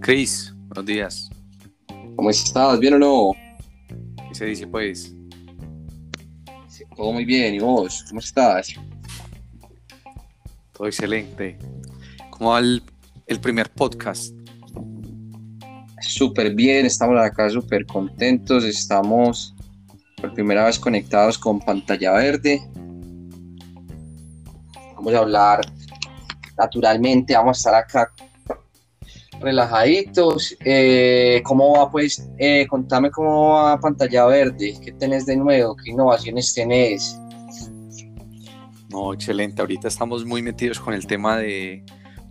Cris, buenos días. ¿Cómo estás? ¿Bien o no? ¿Qué se dice pues? Todo muy bien, ¿y vos? ¿Cómo estás? Todo excelente. ¿Cómo va el, el primer podcast? Súper bien, estamos acá súper contentos, estamos por primera vez conectados con pantalla verde. Vamos a hablar naturalmente, vamos a estar acá relajaditos. Eh, ¿Cómo va pues? Eh, contame cómo va pantalla verde, qué tenés de nuevo, qué innovaciones tenés. No, excelente. Ahorita estamos muy metidos con el tema de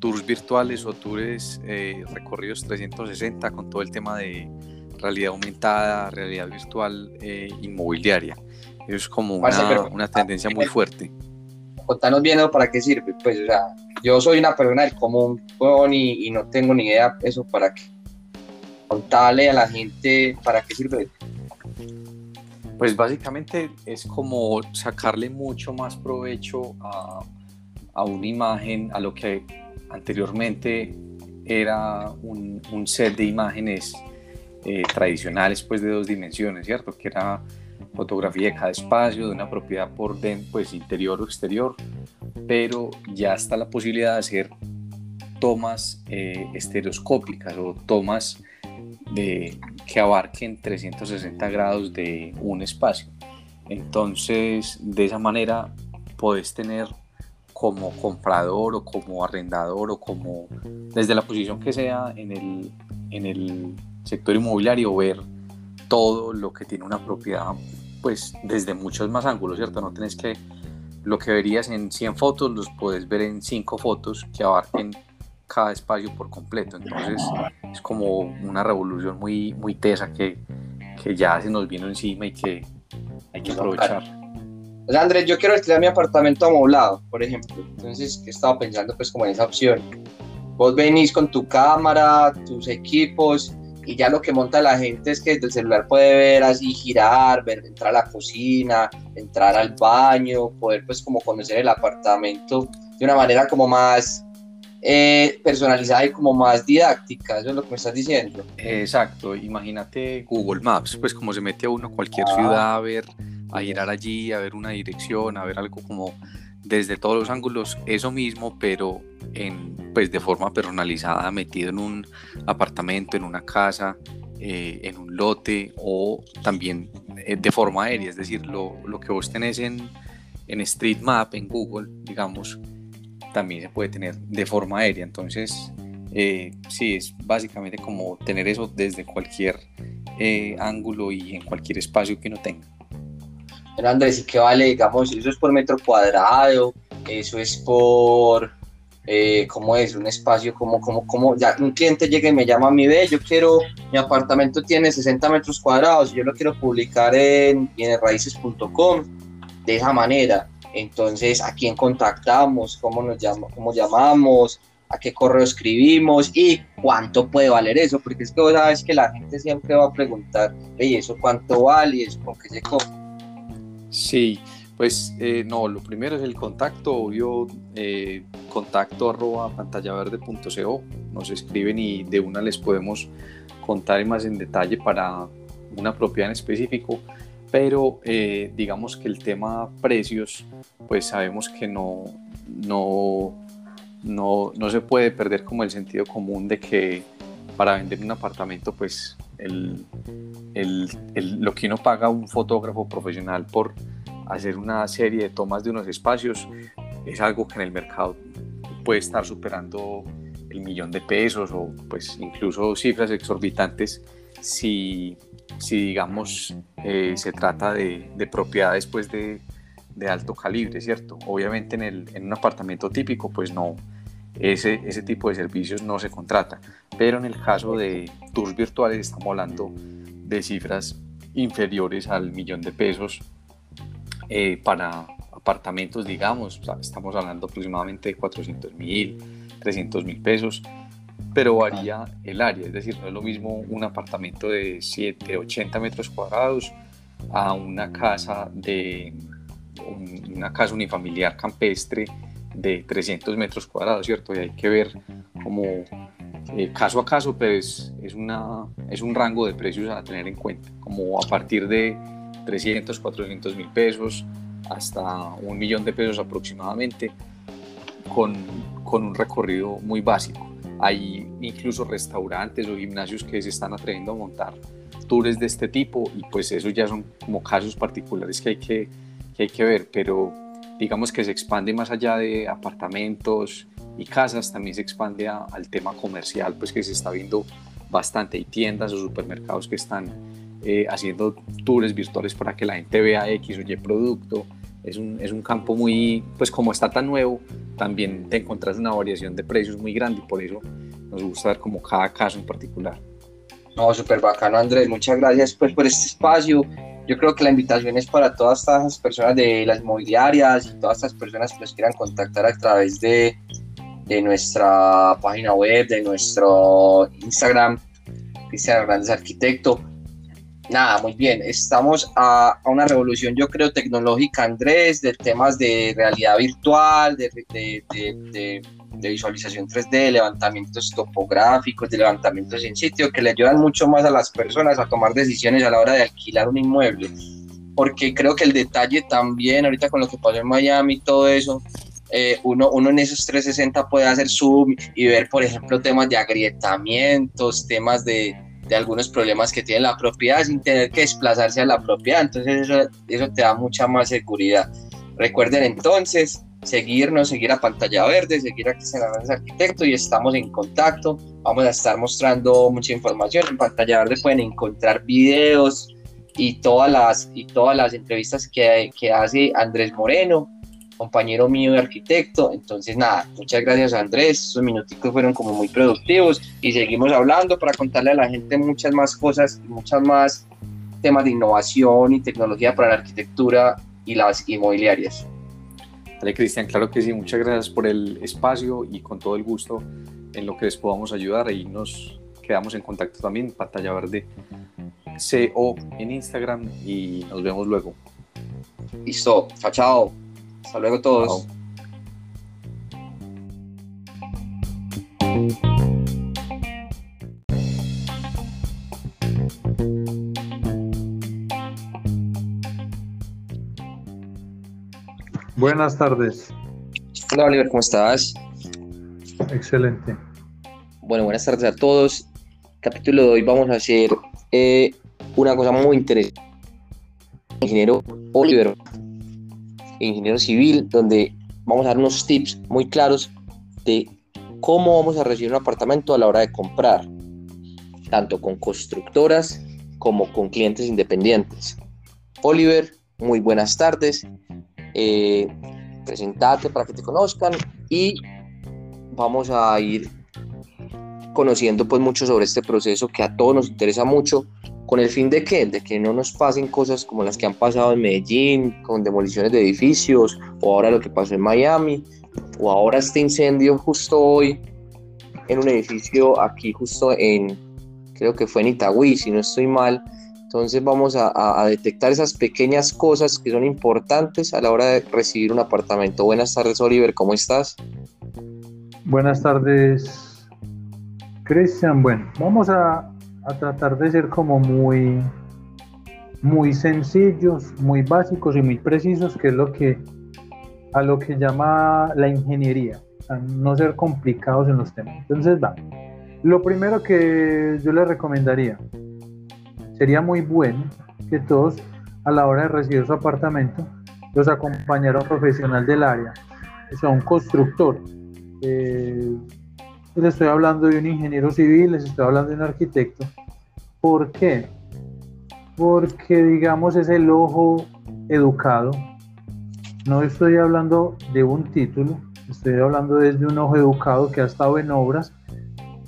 tours virtuales o tours eh, recorridos 360 con todo el tema de realidad aumentada, realidad virtual inmobiliaria. Eso es como una, una tendencia muy fuerte. Contanos bien para qué sirve. Pues, o sea, yo soy una persona del común y, no tengo ni idea eso para qué. Contarle a la gente para qué sirve. Pues básicamente es como sacarle mucho más provecho a, a una imagen, a lo que anteriormente era un, un set de imágenes eh, tradicionales pues de dos dimensiones, ¿cierto? Que era fotografía de cada espacio, de una propiedad por dentro, pues interior o exterior, pero ya está la posibilidad de hacer tomas eh, estereoscópicas o tomas que abarquen 360 grados de un espacio. Entonces, de esa manera puedes tener como comprador o como arrendador o como desde la posición que sea en el, en el sector inmobiliario ver todo lo que tiene una propiedad pues desde muchos más ángulos, ¿cierto? No tenés que lo que verías en 100 fotos los puedes ver en 5 fotos que abarquen cada espacio por completo. Entonces es como una revolución muy, muy tesa que, que ya se nos vino encima y que hay que aprovechar. O sea, Andrés, yo quiero alquilar mi apartamento amoblado, por ejemplo. Entonces, he estado pensando pues como en esa opción. Vos venís con tu cámara, tus equipos, y ya lo que monta la gente es que desde el celular puede ver así girar, ver, entrar a la cocina, entrar al baño, poder pues como conocer el apartamento de una manera como más eh, personalizada y como más didáctica, eso es lo que me estás diciendo. Exacto, imagínate Google Maps, pues como se mete a uno a cualquier ah. ciudad a ver, a girar allí, a ver una dirección, a ver algo como desde todos los ángulos, eso mismo, pero en, pues de forma personalizada, metido en un apartamento, en una casa, eh, en un lote o también eh, de forma aérea, es decir, lo, lo, que vos tenés en, en Street Map, en Google, digamos, también se puede tener de forma aérea. Entonces, eh, sí, es básicamente como tener eso desde cualquier ángulo y en cualquier espacio que uno tenga. Pero Andrés, ¿y qué vale? Digamos, eso es por metro cuadrado, eso es por eh, cómo es un espacio, como, como, como, ya un cliente llega y me llama a mi ve, yo quiero, mi apartamento tiene 60 metros cuadrados, yo lo quiero publicar en bienesraíces.com de esa manera. Entonces, ¿a quién contactamos? ¿Cómo nos llama, cómo llamamos? ¿A qué correo escribimos? ¿Y cuánto puede valer eso? Porque es que vos sabes que la gente siempre va a preguntar, ¿y ¿eso cuánto vale? ¿Y eso con qué se compra? Sí, pues eh, no, lo primero es el contacto, obvio, eh, contacto arroba pantallaverde.co, nos escriben y de una les podemos contar más en detalle para una propiedad en específico, pero eh, digamos que el tema precios, pues sabemos que no, no, no, no se puede perder como el sentido común de que para vender un apartamento, pues el, el, lo que uno paga a un fotógrafo profesional por hacer una serie de tomas de unos espacios es algo que en el mercado puede estar superando el millón de pesos o pues incluso cifras exorbitantes si, si digamos eh, se trata de, de propiedades pues de, de, alto calibre, ¿cierto? Obviamente en, el, en un apartamento típico pues no, ese, ese tipo de servicios no se contrata, pero en el caso de tours virtuales estamos hablando de cifras inferiores al millón de pesos eh, para apartamentos, digamos, estamos hablando aproximadamente de 400 mil, 300 mil pesos, pero varía el área, es decir, no es lo mismo un apartamento de 7, 80 metros cuadrados a una casa de una casa unifamiliar campestre de 300 metros cuadrados, ¿cierto? Y hay que ver como eh, caso a caso, pero es, es, una, es un rango de precios a tener en cuenta, como a partir de 300, 400 mil pesos hasta un millón de pesos aproximadamente, con, con un recorrido muy básico. Hay incluso restaurantes o gimnasios que se están atreviendo a montar tours de este tipo y pues eso ya son como casos particulares que hay que, que hay que ver, pero digamos que se expande más allá de apartamentos y casas, también se expande al tema comercial, pues que se está viendo bastante. Hay tiendas o supermercados que están eh, haciendo tours virtuales para que la gente vea X o Y producto. Es un, es un campo muy, pues como está tan nuevo, también te encuentras una variación de precios muy grande y por eso nos gusta ver como cada caso en particular. No, súper bacano Andrés, muchas gracias pues por este espacio yo creo que la invitación es para todas estas personas de las inmobiliarias y todas estas personas que nos quieran contactar a través de, de nuestra página web, de nuestro Instagram, Cristian Hernández Arquitecto. Nada, muy bien, estamos a, a, una revolución, yo creo, tecnológica, Andrés, de temas de realidad virtual, de, de, de de visualización 3D, levantamientos topográficos, de levantamientos en sitio, que le ayudan mucho más a las personas a tomar decisiones a la hora de alquilar un inmueble. Porque creo que el detalle también, ahorita con lo que pasó en Miami y todo eso, eh, uno, uno en esos 360 puede hacer zoom y ver, por ejemplo, temas de agrietamientos, temas de, de algunos problemas que tiene la propiedad sin tener que desplazarse a la propiedad. Entonces eso, eso te da mucha más seguridad. Recuerden entonces seguirnos, seguir a Pantalla Verde, seguir a Cristian Hernández Arquitecto y estamos en contacto. Vamos a estar mostrando mucha información. En Pantalla Verde pueden encontrar videos y todas las, y todas las entrevistas que, que hace Andrés Moreno, compañero mío de arquitecto. Entonces, nada, muchas gracias Andrés. Estos minuticos fueron como muy productivos y seguimos hablando para contarle a la gente muchas más cosas y muchas más temas de innovación y tecnología para la arquitectura y las inmobiliarias. Vale, Cristian, claro que sí, muchas gracias por el espacio y con todo el gusto en lo que les podamos ayudar. Ahí nos quedamos en contacto también, Pantalla Verde CO en Instagram y nos vemos luego. Listo, chao, chao. Hasta luego todos. Buenas tardes. Hola Oliver, ¿cómo estás? Excelente. Bueno, buenas tardes a todos. Capítulo de hoy vamos a hacer eh, una cosa muy interesante. Ingeniero Oliver, ingeniero civil, donde vamos a dar unos tips muy claros de cómo vamos a recibir un apartamento a la hora de comprar, tanto con constructoras como con clientes independientes. Oliver, muy buenas tardes eh, para que te conozcan y vamos a ir conociendo pues mucho sobre este proceso que a todos nos interesa mucho con el fin de que, de que no nos pasen cosas como las que han pasado en Medellín, con demoliciones de edificios, o ahora lo que pasó en Miami, o ahora este incendio justo hoy en un edificio aquí justo en, creo que fue en Itagüí, si no estoy mal, entonces vamos a, detectar esas pequeñas cosas que son importantes a la hora de recibir un apartamento. Buenas tardes, Oliver, ¿cómo estás? Buenas tardes, Cristian. Bueno, vamos a, tratar de ser como muy, muy sencillos, muy básicos y muy precisos, que es lo que a lo que llama la ingeniería, no ser complicados en los temas. Entonces, va. Lo primero que yo les recomendaría, sería muy bueno que todos a la hora de recibir su apartamento los acompañara un profesional del área, o sea, un constructor. Eh, les estoy hablando de un ingeniero civil, les estoy hablando de un arquitecto. ¿Por qué? Porque, digamos, es el ojo educado. No estoy hablando de un título, estoy hablando desde un ojo educado que ha estado en obras,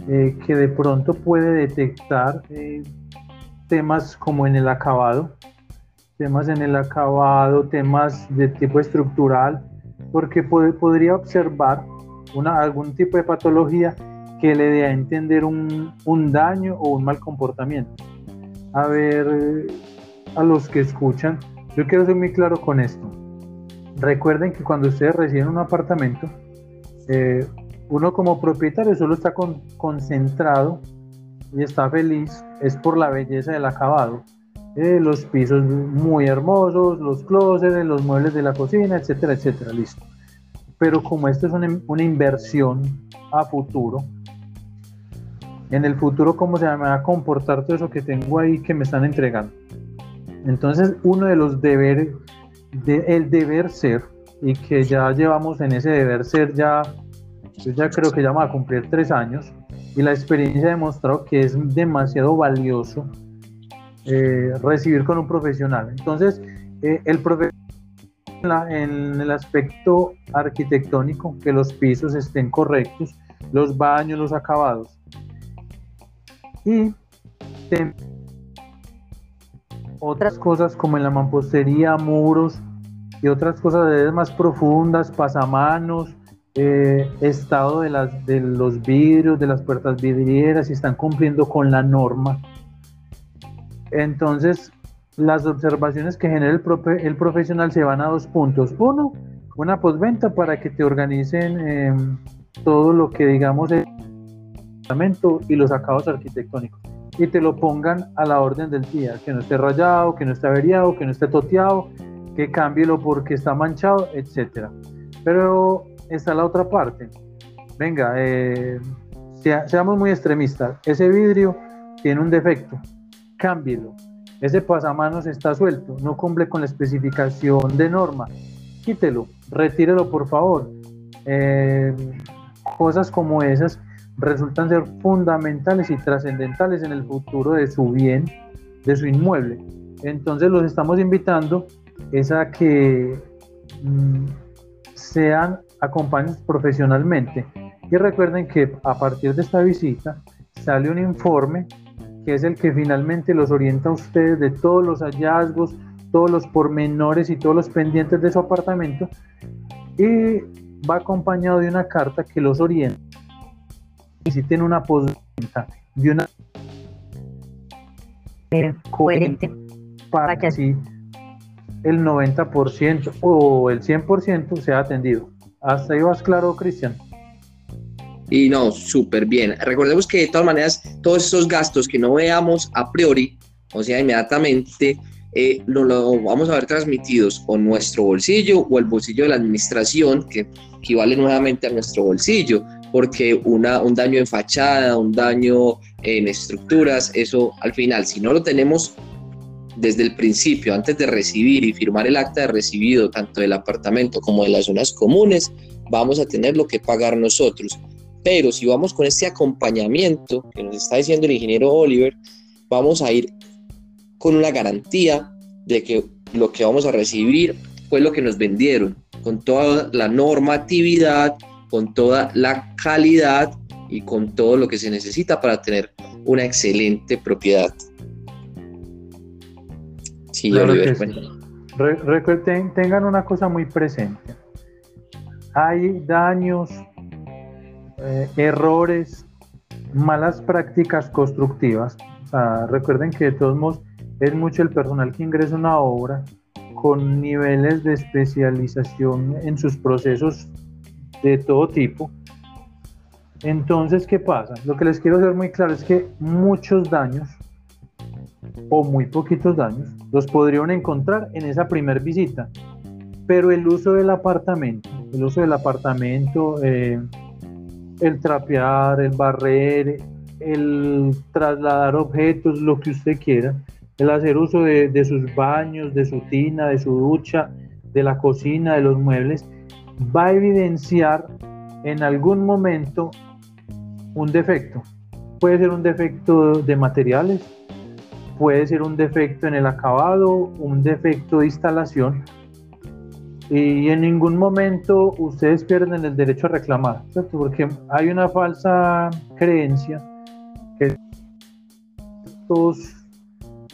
eh, que de pronto puede detectar eh, temas como en el acabado, temas en el acabado, temas de tipo estructural, porque podría observar una, algún tipo de patología que le dé a entender un, un daño o un mal comportamiento. A ver, a los que escuchan, yo quiero ser muy claro con esto. recuerden que cuando ustedes reciben un apartamento, eh, uno como propietario solo está concentrado y está feliz, es por la belleza del acabado. Eh, los pisos muy hermosos, los closets, los muebles de la cocina, etcétera, etcétera, listo. Pero como esto es una, una inversión a futuro, en el futuro cómo se me va a comportar todo eso que tengo ahí que me están entregando. Entonces, uno de los deberes, de, el deber ser, y que ya llevamos en ese deber ser ya, yo ya creo que ya va a cumplir tres años, y la experiencia ha demostrado que es demasiado valioso eh, recibir con un profesional. Entonces, eh, el profesional en el aspecto arquitectónico, que los pisos estén correctos, los baños, los acabados. Y otras cosas como en la mampostería, muros y otras cosas más profundas, pasamanos, eh, estado de, las, de los vidrios, de las puertas vidrieras, si están cumpliendo con la norma. Entonces, las observaciones que genera el, el profesional se van a dos puntos. Uno, una postventa para que te organicen em, todo lo que digamos el y los acabados arquitectónicos y te lo pongan a la orden del día, que no esté rayado, que no esté averiado, que no esté toteado, que cámbielo porque está manchado, etcétera. Pero está la otra parte. Venga, eh, seamos muy extremistas. Ese vidrio tiene un defecto, cámbielo. Ese pasamanos está suelto, no cumple con la especificación de norma. Quítelo, retírelo por favor. Eh, cosas como esas resultan ser fundamentales y trascendentales en el futuro de su bien, de su inmueble. Entonces los estamos invitando es a que mm, sean acompañados profesionalmente. Y recuerden que a partir de esta visita sale un informe que es el que finalmente los orienta a ustedes de todos los hallazgos, todos los pormenores y todos los pendientes de su apartamento y va acompañado de una carta que los orienta necesiten una postventa y una coherente para que así el 90% o el 100% sea atendido. Hasta ahí vas claro, Cristian. Y no, súper bien. Recordemos que de todas maneras, todos esos gastos que no veamos a priori, o sea, inmediatamente, eh, lo, lo, vamos a ver transmitidos o nuestro bolsillo o el bolsillo de la administración, que equivale nuevamente a nuestro bolsillo porque una, un daño en fachada, un daño en estructuras, eso al final, si no lo tenemos desde el principio, antes de recibir y firmar el acta de recibido, tanto del apartamento como de las zonas comunes, vamos a tener lo que pagar nosotros. Pero si vamos con este acompañamiento que nos está diciendo el ingeniero Oliver, vamos a ir con una garantía de que lo que vamos a recibir fue lo que nos vendieron, con toda la normatividad, con toda la calidad y con todo lo que se necesita para tener una excelente propiedad. Sí, Recuerden, tengan una cosa muy presente. Hay daños, eh, errores, malas prácticas constructivas. recuerden que de todos modos es mucho el personal que ingresa a una obra con niveles de especialización en sus procesos de todo tipo. Entonces, ¿qué pasa? Lo que les quiero hacer muy claro es que muchos daños o muy poquitos daños los podrían encontrar en esa primer visita. Pero el uso del apartamento, el uso del apartamento, eh, el trapear, el barrer, el trasladar objetos, lo que usted quiera, el hacer uso de, de sus baños, de su tina, de su ducha, de la cocina, de los muebles, va a evidenciar en algún momento un defecto. Puede ser un defecto de materiales, puede ser un defecto en el acabado, un defecto de instalación, y en ningún momento ustedes pierden el derecho a reclamar, porque hay una falsa creencia que estos,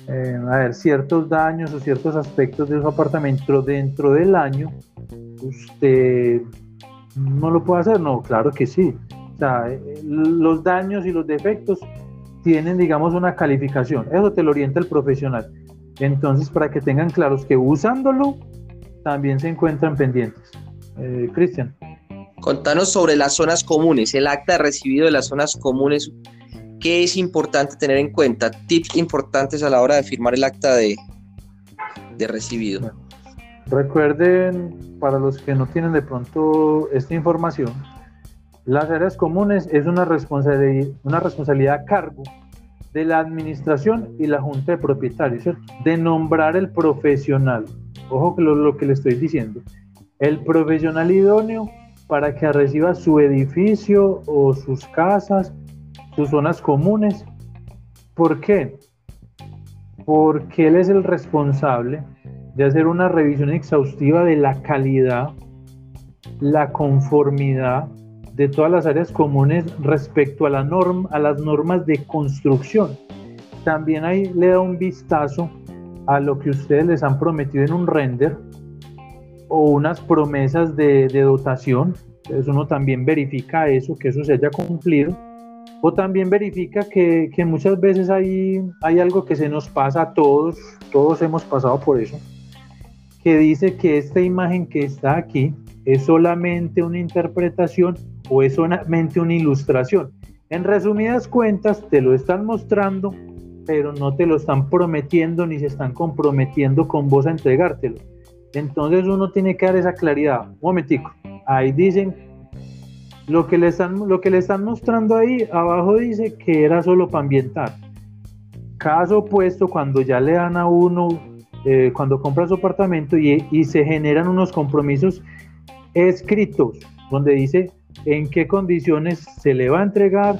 eh, a ver, ciertos daños o ciertos aspectos de su apartamento dentro del año usted no lo puede hacer, no, claro que sí. O sea, los daños y los defectos tienen, digamos, una calificación. Eso te lo orienta el profesional. Entonces, para que tengan claros que usándolo, también se encuentran pendientes. Eh, Cristian. Contanos sobre las zonas comunes, el acta recibido de las zonas comunes. ¿Qué es importante tener en cuenta? Tips importantes a la hora de firmar el acta de, de recibido. Recuerden, para los que no tienen de pronto esta información, las áreas comunes es una responsabilidad, una responsabilidad a cargo de la administración y la junta de propietarios, de nombrar el profesional. Ojo que lo, lo que le estoy diciendo. El profesional idóneo para que reciba su edificio o sus casas, sus zonas comunes. ¿Por qué? Porque él es el responsable de hacer una revisión exhaustiva de la calidad, la conformidad de todas las áreas comunes respecto a, la norma, a las normas de construcción. También ahí le da un vistazo a lo que ustedes les han prometido en un render o unas promesas de, dotación, entonces uno también verifica eso, que eso se haya cumplido, o también verifica que, muchas veces hay, hay algo que se nos pasa a todos, todos hemos pasado por eso, que dice que esta imagen que está aquí es solamente una interpretación o es solamente una ilustración. En resumidas cuentas, te lo están mostrando, pero no te lo están prometiendo ni se están comprometiendo con vos a entregártelo. Entonces uno tiene que dar esa claridad. Un momentico. Ahí dicen lo que le están, lo que le están mostrando ahí abajo dice que era solo para ambientar. Caso opuesto, cuando ya le dan a uno, eh, cuando compra su apartamento y, y se generan unos compromisos escritos, donde dice en qué condiciones se le va a entregar,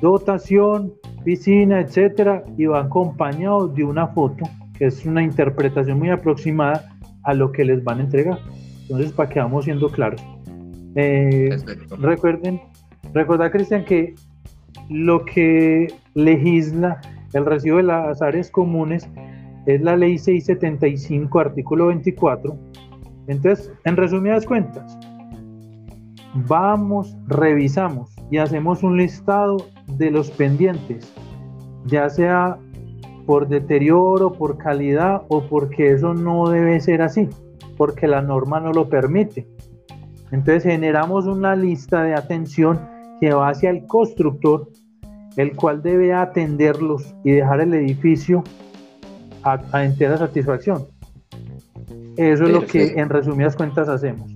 dotación, piscina, etcétera, y va acompañado de una foto, que es una interpretación muy aproximada a lo que les van a entregar. Entonces, para que vamos siendo claros. Eh, recuerden, recuerda Cristian que lo que legisla el recibo de las áreas comunes es la ley 675, artículo 24. Entonces, en resumidas cuentas, vamos, revisamos y hacemos un listado de los pendientes, ya sea por deterioro, por calidad o porque eso no debe ser así, porque la norma no lo permite. Entonces generamos una lista de atención que va hacia el constructor, el cual debe atenderlos y dejar el edificio a, entera satisfacción. Eso es lo que en resumidas cuentas hacemos.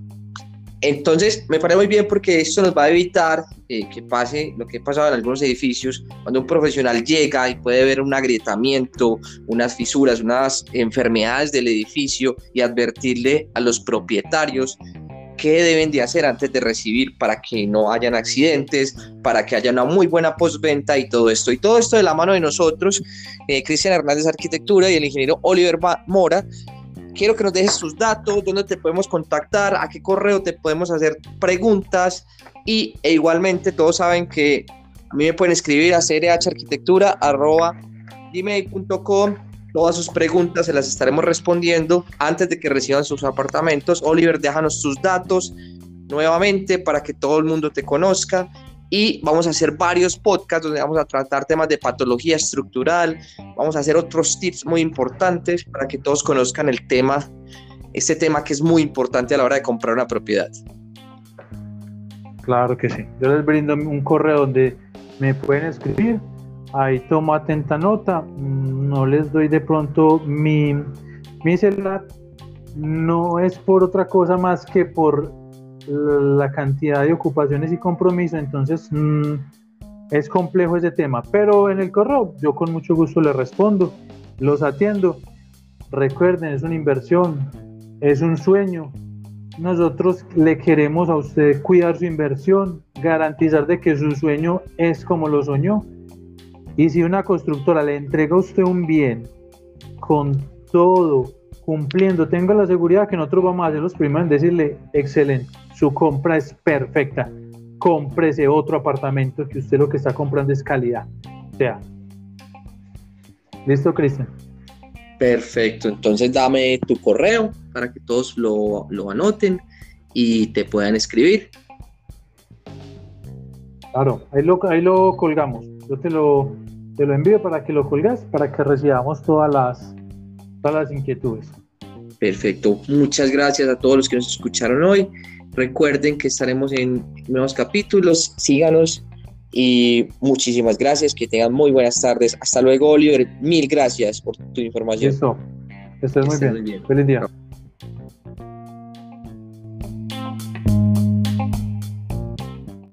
Entonces, me parece muy bien porque esto nos va a evitar eh, que pase lo que ha pasado en algunos edificios, cuando un profesional llega y puede ver un agrietamiento, unas fisuras, unas enfermedades del edificio y advertirle a los propietarios qué deben de hacer antes de recibir para que no hayan accidentes, para que haya una muy buena postventa y todo esto. Y todo esto de la mano de nosotros, eh, Cristian Hernández Arquitectura y el ingeniero Oliver Mora, quiero que nos dejes tus datos, dónde te podemos contactar, a qué correo te podemos hacer preguntas. Y e igualmente todos saben que a mí me pueden escribir a crharquitectura.gmail.com todas sus preguntas se las estaremos respondiendo antes de que reciban sus apartamentos. Oliver, déjanos tus datos nuevamente para que todo el mundo te conozca y vamos a hacer varios podcasts donde vamos a tratar temas de patología estructural, vamos a hacer otros tips muy importantes para que todos conozcan el tema, este tema que es muy importante a la hora de comprar una propiedad. Claro que sí. Yo les brindo un correo donde me pueden escribir. Ahí tomo atenta nota. No les doy de pronto mi, mi celular. No es por otra cosa más que por la cantidad de ocupaciones y compromisos, entonces mm, es complejo ese tema. Pero en el correo yo con mucho gusto le respondo, los atiendo. Recuerden, es una inversión, es un sueño. Nosotros le queremos a usted cuidar su inversión, garantizar de que su sueño es como lo soñó. Y si una constructora le entrega a usted un bien con todo cumpliendo, tenga la seguridad que nosotros vamos a ser los primeros en decirle, excelente, su compra es perfecta, cómprese otro apartamento que usted lo que está comprando es calidad. O sea, ¿listo, Cristian? Perfecto, entonces dame tu correo para que todos lo, anoten y te puedan escribir. Claro, ahí lo, ahí lo colgamos. Yo te lo, te lo envío para que lo colgas, para que recibamos todas las, todas las inquietudes. Perfecto. Muchas gracias a todos los que nos escucharon hoy. Recuerden que estaremos en nuevos capítulos. Síganos y muchísimas gracias. Que tengan muy buenas tardes. Hasta luego, Oliver. Mil gracias por tu información. Listo. Estés muy bien. Feliz día.